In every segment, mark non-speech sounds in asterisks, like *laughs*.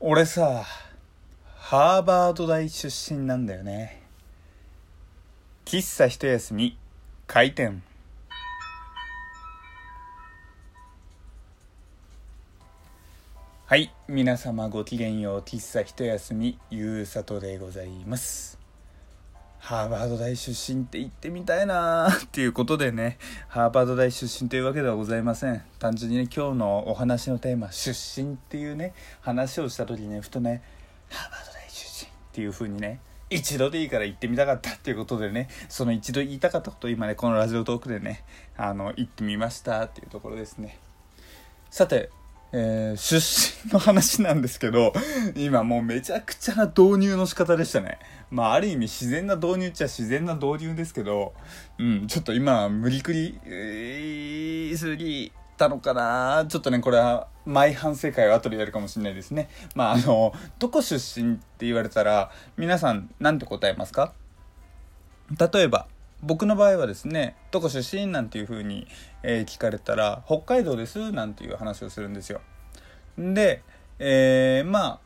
俺さハーバード大出身なんだよね。喫茶一休み開店。はい皆様ごきげんよう喫茶一休みゆうさとでございます。ハーバード大出身って言ってみたいなーっていうことでねハーバード大出身というわけではございません。単純にね今日のお話のテーマ出身っていうね話をした時にねふとねハーバード大出身っていう風にね一度でいいから言ってみたかったっていうことでねその一度言いたかったことを今ねこのラジオトークでねあの言ってみましたっていうところですね。さてえー、出身の話なんですけど、今もうめちゃくちゃな導入の仕方でしたね。まあ、ある意味自然な導入っちゃ自然な導入ですけど、うん、ちょっと今、無理くり、えー、すぎたのかなちょっとね、これは、前反省会を後でやるかもしれないですね。まあ、あの、どこ出身って言われたら、皆さん、なんて答えますか？例えば、僕の場合はですね「どこ出身?」なんていうふうに、えー、聞かれたら「北海道です」なんていう話をするんですよ。で、えー、まあ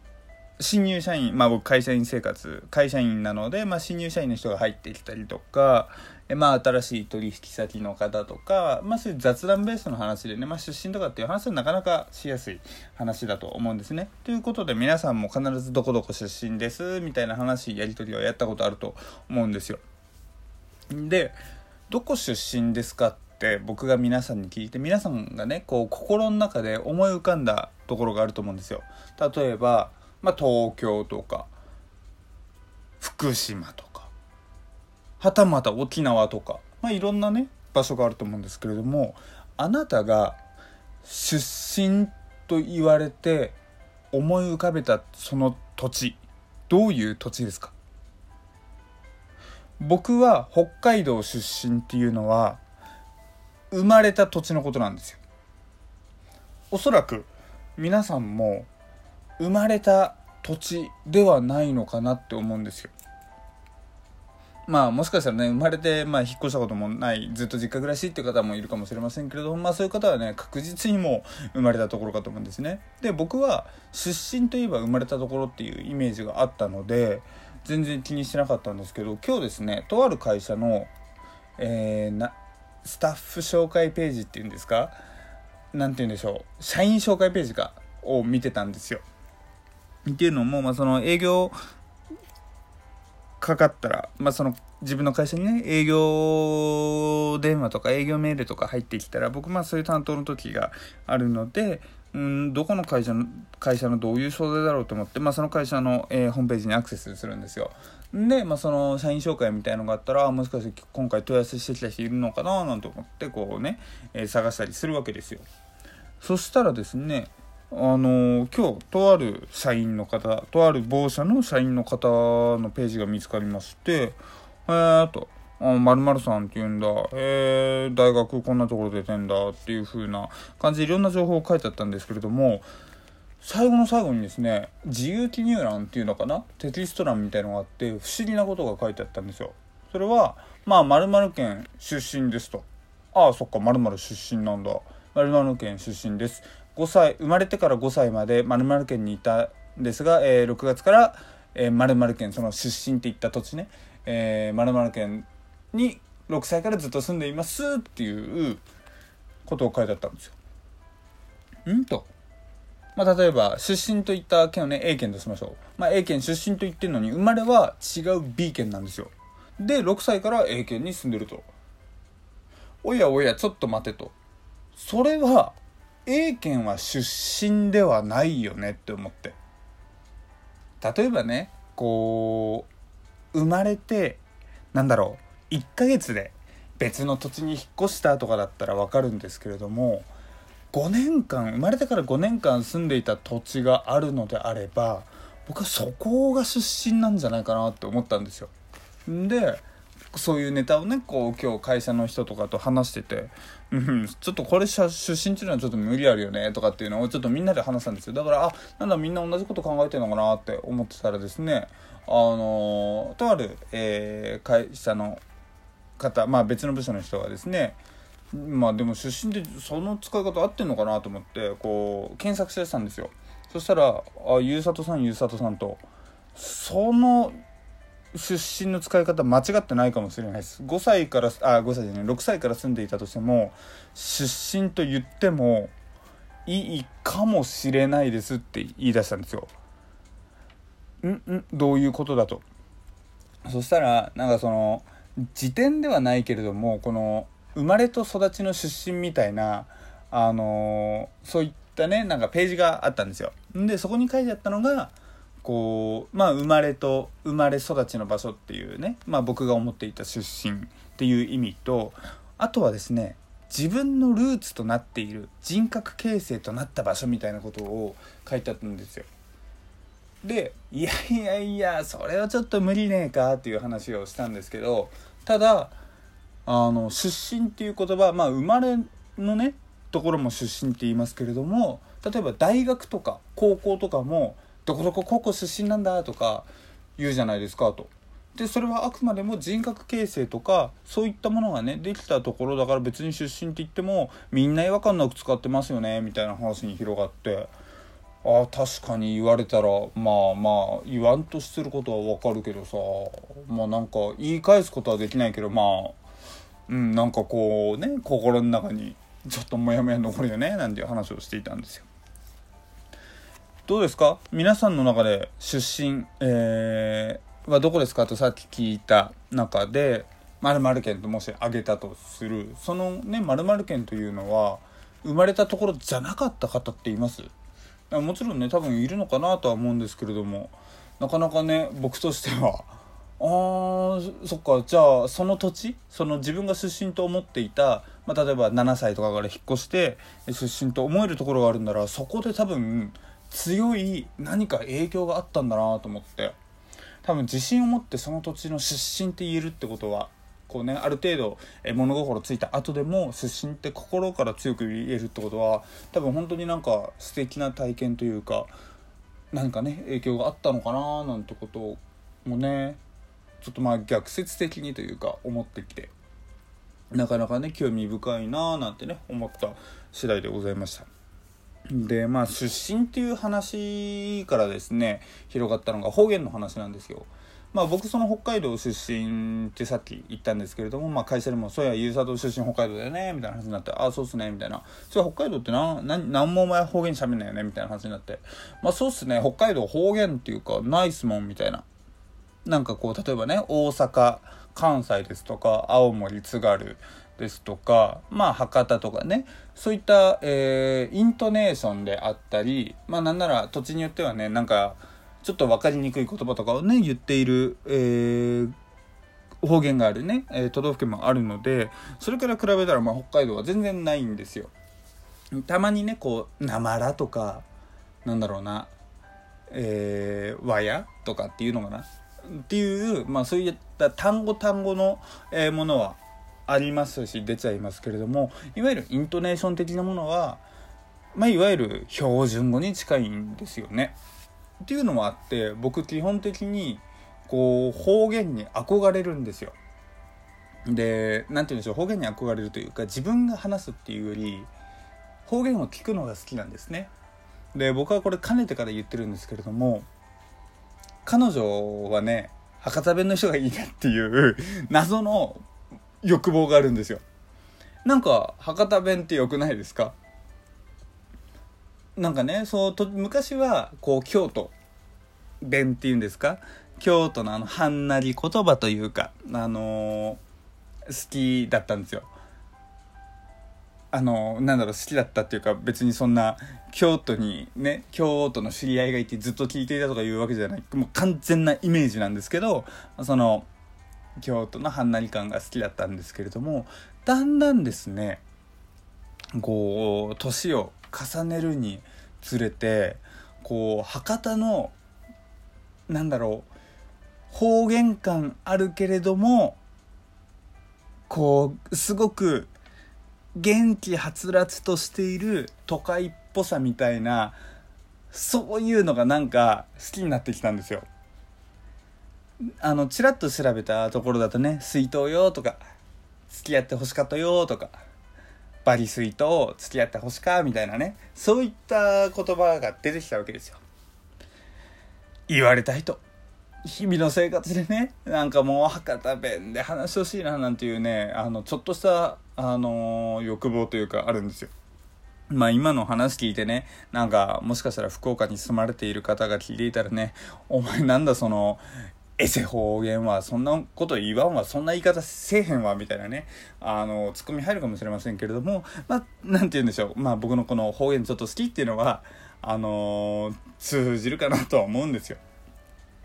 新入社員まあ僕会社員生活会社員なので、まあ、新入社員の人が入ってきたりとか、えまあ、新しい取引先の方とか、まあ、そういう雑談ベースの話でね、まあ、出身とかっていう話はなかなかしやすい話だと思うんですね。ということで皆さんも必ず「どこどこ出身です」みたいな話やり取りはやったことあると思うんですよ。でどこ出身ですかって僕が皆さんに聞いて皆さんがねこう心の中で思い浮かんだところがあると思うんですよ。例えば、まあ、東京とか福島とかはたまた沖縄とか、まあ、いろんなね場所があると思うんですけれどもあなたが出身と言われて思い浮かべたその土地どういう土地ですか？僕は北海道出身っていうのは生まれた土地のことなんですよ。おそらく皆さんも生まれた土地ではないのかなって思うんですよ。まあもしかしたらね生まれて、まあ、引っ越したこともないずっと実家暮らしっていう方もいるかもしれませんけれどもまあそういう方はね確実にもう生まれたところかと思うんですね。で僕は出身といえば生まれたところっていうイメージがあったので全然気にしてなかったんですけど今日ですねとある会社の、えー、なスタッフ紹介ページっていうんですか？何て言うんでしょう社員紹介ページかを見てたんですよ。っていうのも、まあ、その営業かかったら、まあ、その自分の会社にね営業電話とか営業メールとか入ってきたら僕まあそういう担当の時があるのでうんどこの会社の会社のどういう商材だろうと思って、まあ、その会社の、えー、ホームページにアクセスするんですよ。で、まあ、その社員紹介みたいのがあったらもしかして今回問い合わせしてきた人いるのかななんて思ってこうね、えー、探したりするわけですよ。そしたらですねあの今日とある社員の方とある某社の社員の方のページが見つかりましてえーとまるさんって言うんだ、えー、大学こんなところ出てんだっていう風な感じでいろんな情報を書いてあったんですけれども、最後の最後にですね、自由記入欄っていうのかな？テキスト欄みたいのがあって、不思議なことが書いてあったんですよ。それは、まあ、〇〇県出身ですと。ああ、そっか、〇〇出身なんだ。〇〇県出身です。5歳、生まれてから5歳まで〇〇県にいたんですが、えー、6月から、えー、〇〇県、その出身って言った土地ね、えー、〇〇県に6歳からずっと住んでいますっていうことを書いてあったんですよ。んと。まあ、例えば、出身といった県をね、A 県としましょう。まあ、A 県出身と言ってるのに、生まれは違う B 県なんですよ。で、6歳から A 県に住んでると。おやおや、ちょっと待てと。それは、A 県は出身ではないよねって思って。例えばね、こう、生まれて、なんだろう、1ヶ月で別の土地に引っ越したとかだったら分かるんですけれども5年間生まれてから5年間住んでいた土地があるのであれば僕はそこが出身なんじゃないかなって思ったんですよ。でそういうネタをねこう今日会社の人とかと話してて、うん、ちょっとこれ出身っていうのはちょっと無理あるよねとかっていうのをちょっとみんなで話したんですよだからあなんだみんな同じこと考えてるのかなって思ってたらですねあのとある、えー、会社の方、まあ、別の部署の人がですねまあでも出身でその使い方合ってんのかなと思ってこう検索してたんですよそしたら「あゆうさとさんゆうさとさん」とその出身の使い方間違ってないかもしれないです5歳からあ5歳じゃない6歳から住んでいたとしても出身と言ってもいいかもしれないですって言い出したんですよ。んんどういうことだと。そしたらなんかその時点ではないけれどもこの生まれと育ちの出身みたいなあのそういったねなんかページがあったんですよ。でそこに書いてあったのがこうまあ生まれと生まれ育ちの場所っていうね、まあ、僕が思っていた出身っていう意味とあとはですね自分のルーツとなっている人格形成となった場所みたいなことを書いてあったんですよ。でいやいやいやそれはちょっと無理ねえかっていう話をしたんですけどただあの出身っていう言葉まあ生まれのねところも出身って言いますけれども例えば大学とか高校とかもどこどこ高校出身なんだとか言うじゃないですかと。でそれはあくまでも人格形成とかそういったものがねできたところだから別に出身って言ってもみんな違和感なく使ってますよねみたいな話に広がってあ確かに言われたらまあまあ言わんとすることはわかるけどさまあなんか言い返すことはできないけどまあうんなんかこうね心の中にちょっとモヤモヤ残るよねなんていう話をしていたんですよ。どうですか？皆さんの中で出身、えー、はどこですか？とさっき聞いた中で〇〇県ともし挙げたとするそのね〇〇県というのは生まれたところじゃなかった方っています？もちろんね多分いるのかなとは思うんですけれども。なかなかね僕としては。あーそっか。じゃあその土地？その自分が出身と思っていた、まあ、例えば7歳とかから引っ越して出身と思えるところがあるんならそこで多分強い何か影響があったんだなと思って。多分自信を持ってその土地の出身って言えるってことはこうねある程度物心ついた後でも出身って心から強く言えるってことは多分本当になんか素敵な体験というか何かね影響があったのかななんてこともねちょっとまあ逆説的にというか思ってきてなかなかね興味深いなーなんてね思った次第でございました。でまあ出身っていう話からですね広がったのが方言の話なんですよ。まあ僕その北海道出身ってさっき言ったんですけれども、まあ会社でも、そうや、ゆうさと出身北海道だよね、みたいな話になって、ああ、そうっすね、みたいな。それ北海道って何、何、何もお前方言喋んないよね、みたいな話になって。まあそうっすね、北海道方言っていうか、ナイスもん、みたいな。なんかこう、例えばね、大阪、関西ですとか、青森、津軽、ですとか、まあ、博多とかね、そういった、えー、イントネーションであったり、まあ、なんなら土地によってはね、なんか、ちょっと分かりにくい言葉とかをね、言っている、えー、方言があるね、えー、都道府県もあるので、それから比べたら、まあ、北海道は全然ないんですよ。たまにね、こう、なまらとか、なんだろうな、えー、和やとかっていうのかな？っていう、まあそういった単語単語の、えー、ものはありますし出ちゃいますけれどもいわゆるイントネーション的なものは、まあ、いわゆる標準語に近いんですよね。っていうのもあって僕基本的にこう方言に憧れるんですよ。で何て言うんでしょう方言に憧れるというか自分が話すっていうより方言を聞くのが好きなんですね。で僕はこれかねてから言ってるんですけれども彼女はね博多弁の人がいいなっていう謎の欲望があるんですよなんか博多弁って良くないですか？なんかねそうと昔はこう京都弁っていうんですか？京都のあのはんなり言葉というかあのー、好きだったんですよ。あのなんだろう好きだったっていうか別にそんな京都にね京都の知り合いがいてずっと聞いていたとかいうわけじゃない。もう完全なイメージなんですけどその京都のはんなり感が好きだったんですけれどもだんだんですねこう年を重ねるにつれてこう博多のなんだろう方言感あるけれどもこうすごく元気はつらつとしている都会っぽさみたいなそういうのがなんか好きになってきたんですよ。あのちらっと調べたところだとね「水筒よ」とか「付き合ってほしかったよ」とかバリスイと付き合ってほしかみたいなねそういった言葉が出てきたわけですよ。言われたいと日々の生活でねなんかもう博多弁で話してほしいななんていうねあのちょっとしたあの欲望というかあるんですよ。まあ今の話聞いてね、なんかもしかしたら福岡に住まれている方が聞いていたらね、お前なんだその、エセ方言は、そんなこと言わんわ、そんな言い方せえへんわ、みたいなね、あの、ツッコミ入るかもしれませんけれども、まあ、なんて言うんでしょう、まあ僕のこの方言ちょっと好きっていうのは、あの通じるかなとは思うんですよ。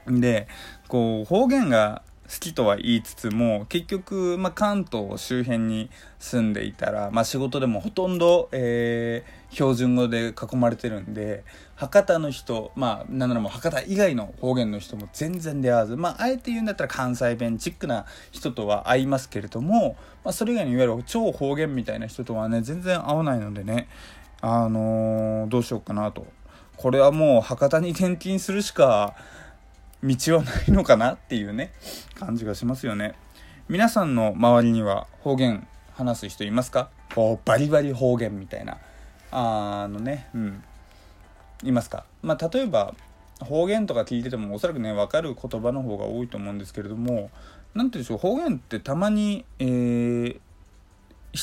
で、こう、方言がきとは言いつつも結局、まあ、関東周辺に住んでいたら、まあ、仕事でもほとんど、えー、標準語で囲まれてるんで博多の人まあなんならもう博多以外の方言の人も全然出会わず、まあ、あえて言うんだったら関西弁チックな人とは会いますけれども、まあ、それ以外にいわゆる超方言みたいな人とはね全然会わないのでねあのー、どうしようかなと。これはもう博多に転勤するしか道はないのかなっていうね感じがしますよね。皆さんの周りには方言話す人いますか？こうバリバリ方言みたいな。あのねうん。いますか？まあ例えば方言とか聞いててもおそらくね分かる言葉の方が多いと思うんですけれども何て言うんでしょう？方言ってたまに、えー、引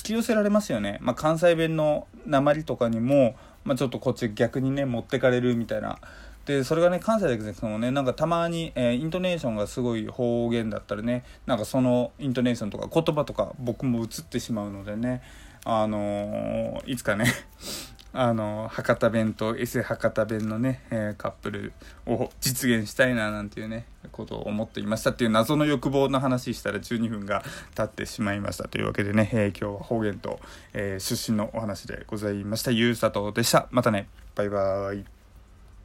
き寄せられますよね、まあ、関西弁の鉛とかにも、まあ、ちょっとこっち逆にね持ってかれるみたいなでそれがね関西だけですけどねなんかたまに、えー、イントネーションがすごい方言だったらねなんかそのイントネーションとか言葉とか僕も映ってしまうのでねあのー、いつかね *laughs* あの博多弁とエセ博多弁のね、えー、カップルを実現したいななんていうねことを思っていましたっていう謎の欲望の話したら12分が経ってしまいました。というわけでね、えー、今日は方言と、えー、出身のお話でございました。ゆうさとでした。またね。バイバーイ。